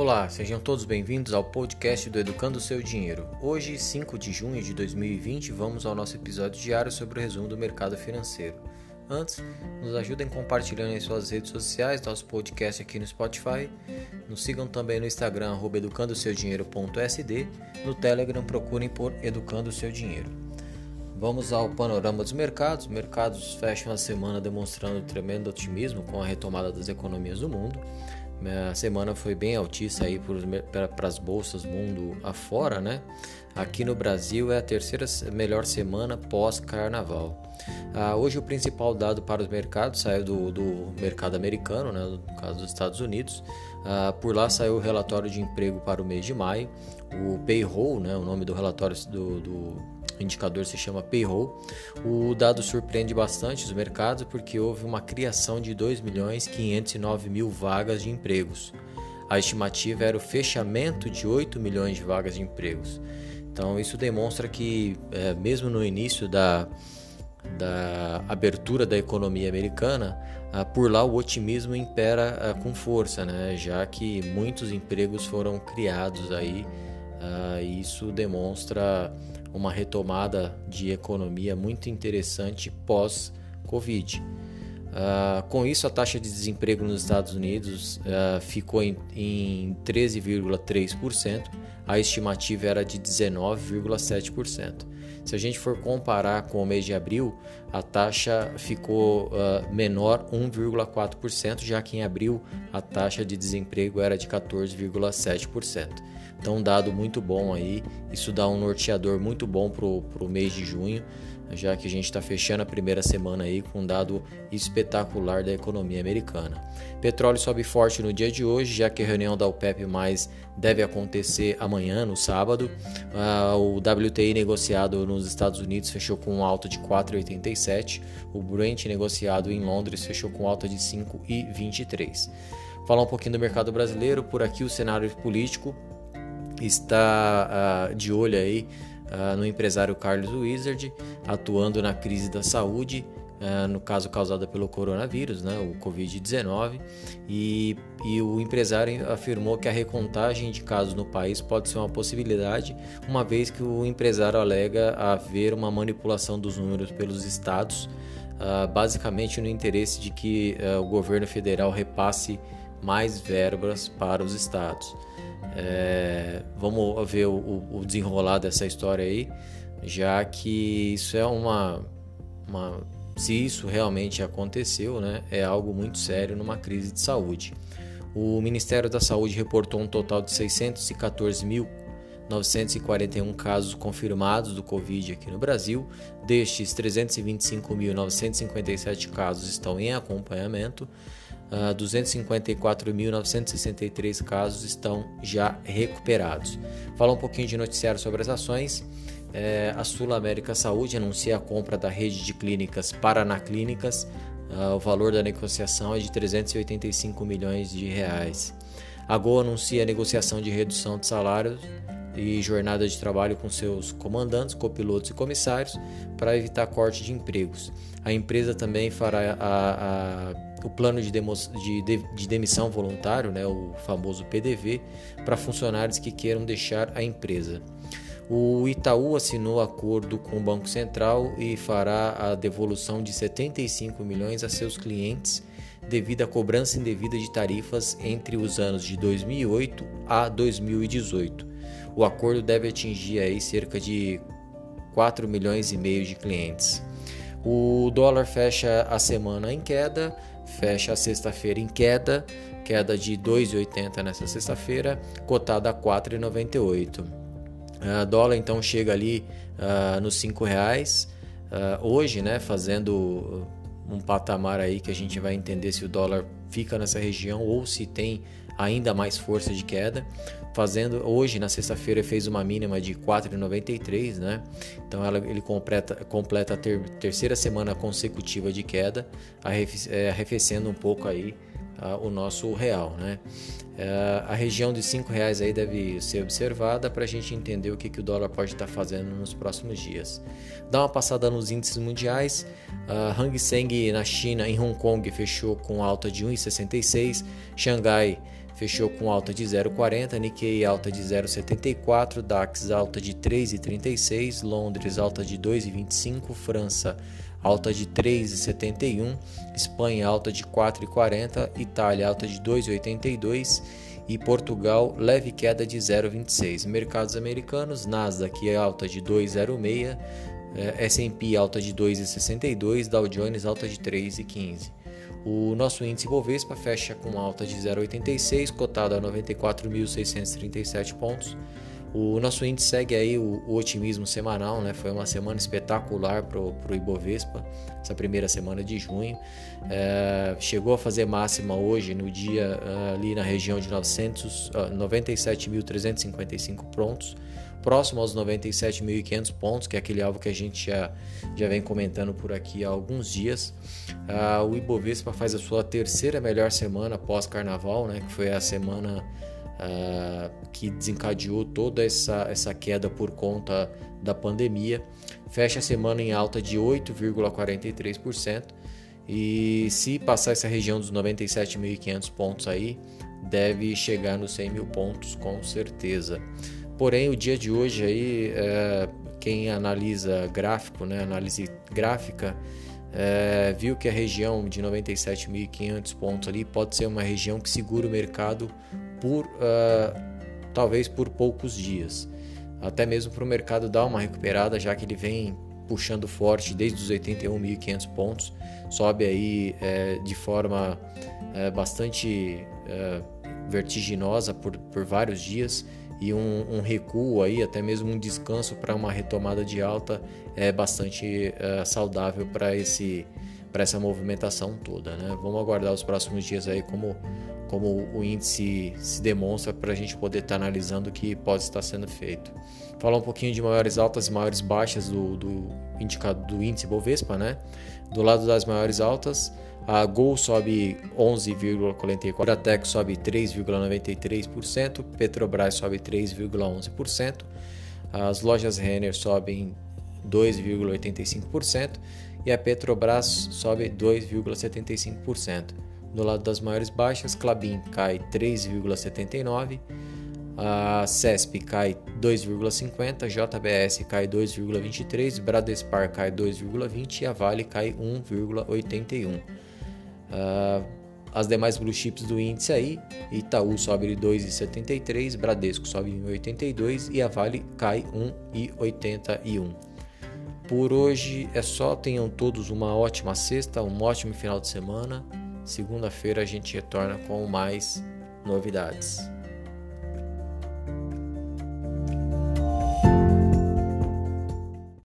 Olá, sejam todos bem-vindos ao podcast do Educando o Seu Dinheiro. Hoje, 5 de junho de 2020, vamos ao nosso episódio diário sobre o resumo do mercado financeiro. Antes, nos ajudem compartilhando em suas redes sociais nosso podcast aqui no Spotify. Nos sigam também no Instagram, educandoseudinheiro.sd. No Telegram, procurem por Educando o Seu Dinheiro. Vamos ao panorama dos mercados. Os mercados fecham a semana demonstrando tremendo otimismo com a retomada das economias do mundo. A semana foi bem altista aí para as bolsas mundo afora, né? Aqui no Brasil é a terceira melhor semana pós-carnaval. Ah, hoje o principal dado para os mercados saiu do, do mercado americano, né, no caso dos Estados Unidos. Ah, por lá saiu o relatório de emprego para o mês de maio, o payroll, né, o nome do relatório do, do indicador se chama payroll. O dado surpreende bastante os mercados porque houve uma criação de 2 milhões 509 mil vagas de empregos. A estimativa era o fechamento de 8 milhões de vagas de empregos. Então isso demonstra que é, mesmo no início da, da abertura da economia americana, ah, por lá o otimismo impera ah, com força, né? já que muitos empregos foram criados aí. Ah, isso demonstra uma retomada de economia muito interessante pós-Covid. Uh, com isso, a taxa de desemprego nos Estados Unidos uh, ficou em, em 13,3%, a estimativa era de 19,7%. Se a gente for comparar com o mês de abril, a taxa ficou uh, menor 1,4%, já que em abril a taxa de desemprego era de 14,7%. Então, um dado muito bom aí. Isso dá um norteador muito bom para o mês de junho, já que a gente está fechando a primeira semana aí com um dado espetacular da economia americana. Petróleo sobe forte no dia de hoje, já que a reunião da OPEP mais deve acontecer amanhã, no sábado. Uh, o WTI negociado nos Estados Unidos fechou com alta de 4,87. O Brent negociado em Londres fechou com alta de 5,23. Falar um pouquinho do mercado brasileiro, por aqui o cenário político está uh, de olho aí uh, no empresário Carlos Wizard, atuando na crise da saúde, uh, no caso causada pelo coronavírus, né, o Covid-19, e, e o empresário afirmou que a recontagem de casos no país pode ser uma possibilidade, uma vez que o empresário alega haver uma manipulação dos números pelos estados, basicamente no interesse de que o governo federal repasse mais verbas para os estados. É, vamos ver o, o, desenrolar dessa história aí, já que isso é uma, uma. Se isso realmente aconteceu, né, é algo muito sério numa crise de saúde. O Ministério da Saúde reportou um total de 614.941 casos confirmados do Covid aqui no Brasil. Destes, 325.957 casos estão em acompanhamento uh, ah, 254.963 casos estão já recuperados. Falar um pouquinho de noticiário sobre as ações. É, a Sul América Saúde anuncia a compra da rede de clínicas Paraná Clínicas. Uh, o valor da negociação é de 385 milhões de reais. A Gol anuncia a negociação de redução de salários e jornada de trabalho com seus comandantes, copilotos e comissários para evitar corte de empregos. A empresa também fará a, a, o plano de, demo, de, de, demissão voluntário, né, o famoso PDV, para funcionários que queiram deixar a empresa. O Itaú assinou acordo com o Banco Central e fará a devolução de 75 milhões a seus clientes devido à cobrança indevida de tarifas entre os anos de 2008 a 2018. O acordo deve atingir aí cerca de 4 milhões e meio de clientes. O dólar fecha a semana em queda, fecha a sexta-feira em queda, queda de 2,80 nessa sexta-feira, cotada a 4,98. Uh, dólar então chega ali uh, nos cinco reais uh, hoje, né, fazendo um patamar aí que a gente vai entender se o dólar fica nessa região ou se tem ainda mais força de queda. Fazendo hoje na sexta-feira fez uma mínima de 4,93, né? Então ela, ele completa, completa a ter, terceira semana consecutiva de queda, é, arrefecendo um pouco aí o nosso real, né? Uh, a região de cinco reais aí deve ser observada para a gente entender o que, que o dólar pode estar tá fazendo nos próximos dias. Dá uma passada nos índices mundiais. Uh, Hang Seng na China, em Hong Kong, fechou com alta de 1,66. Xangai fechou com alta de 0,40, Nikkei alta de 0,74, DAX alta de 3,36, Londres alta de 2,25, França alta de 3,71, Espanha alta de 4,40, Itália alta de 2,82 e Portugal leve queda de 0,26. Mercados americanos, Nasdaq alta de 2,06, S&P alta de 2,62, Dow Jones alta de 3,15. O nosso índice Bovespa fecha com alta de 0,86, cotado a 94.637 pontos. O nosso índice segue aí o, o otimismo semanal, né? Foi uma semana espetacular para o Ibovespa, essa primeira semana de junho. É, chegou a fazer máxima hoje no dia uh, ali na região de 900, uh, 97.355 pontos, próximo aos 97.500 pontos, que é aquele alvo que a gente já, já vem comentando por aqui há alguns dias. Uh, o Ibovespa faz a sua terceira melhor semana pós-carnaval, né? Que foi a semana uh, que desencadeou toda essa, essa queda por conta da pandemia. Fecha a semana em alta de 8,43% e se passar essa região dos 97.500 pontos aí, deve chegar nos 100 mil pontos com certeza. Porém, o dia de hoje aí, é, quem analisa gráfico, né, análise gráfica, é, viu que a região de 97.500 pontos ali pode ser uma região que segura o mercado por uh, talvez por poucos dias, até mesmo para o mercado dar uma recuperada, já que ele vem puxando forte desde os 81.500 pontos, sobe aí é, de forma é, bastante é, vertiginosa por, por vários dias e um, um, recuo aí, até mesmo um descanso para uma retomada de alta é bastante saudável para esse para essa movimentação toda, né? Vamos aguardar os próximos dias aí como como o índice se demonstra para a gente poder estar tá analisando o que pode estar sendo feito. Falar um pouquinho de maiores altas e maiores baixas do, do, indicado, do índice Bovespa, né? Do lado das maiores altas, a Gol sobe 11,44%, a Tec sobe 3,93%, Petrobras sobe 3,11%, as lojas Renner sobem 2,85% e a Petrobras sobe 2,75%. Do lado das maiores baixas, Clabin cai 3,79, a CESP cai 2,50, JBS cai 2,23, Bradespar cai 2,20 e a Vale cai 1,81. Uh, as demais blue chips do índice aí, Itaú sobe 2,73, Bradesco sobe 1,82 e a Vale cai 1,81. Por hoje é só, tenham todos uma ótima sexta, um ótimo final de semana. Segunda-feira a gente retorna com mais novidades.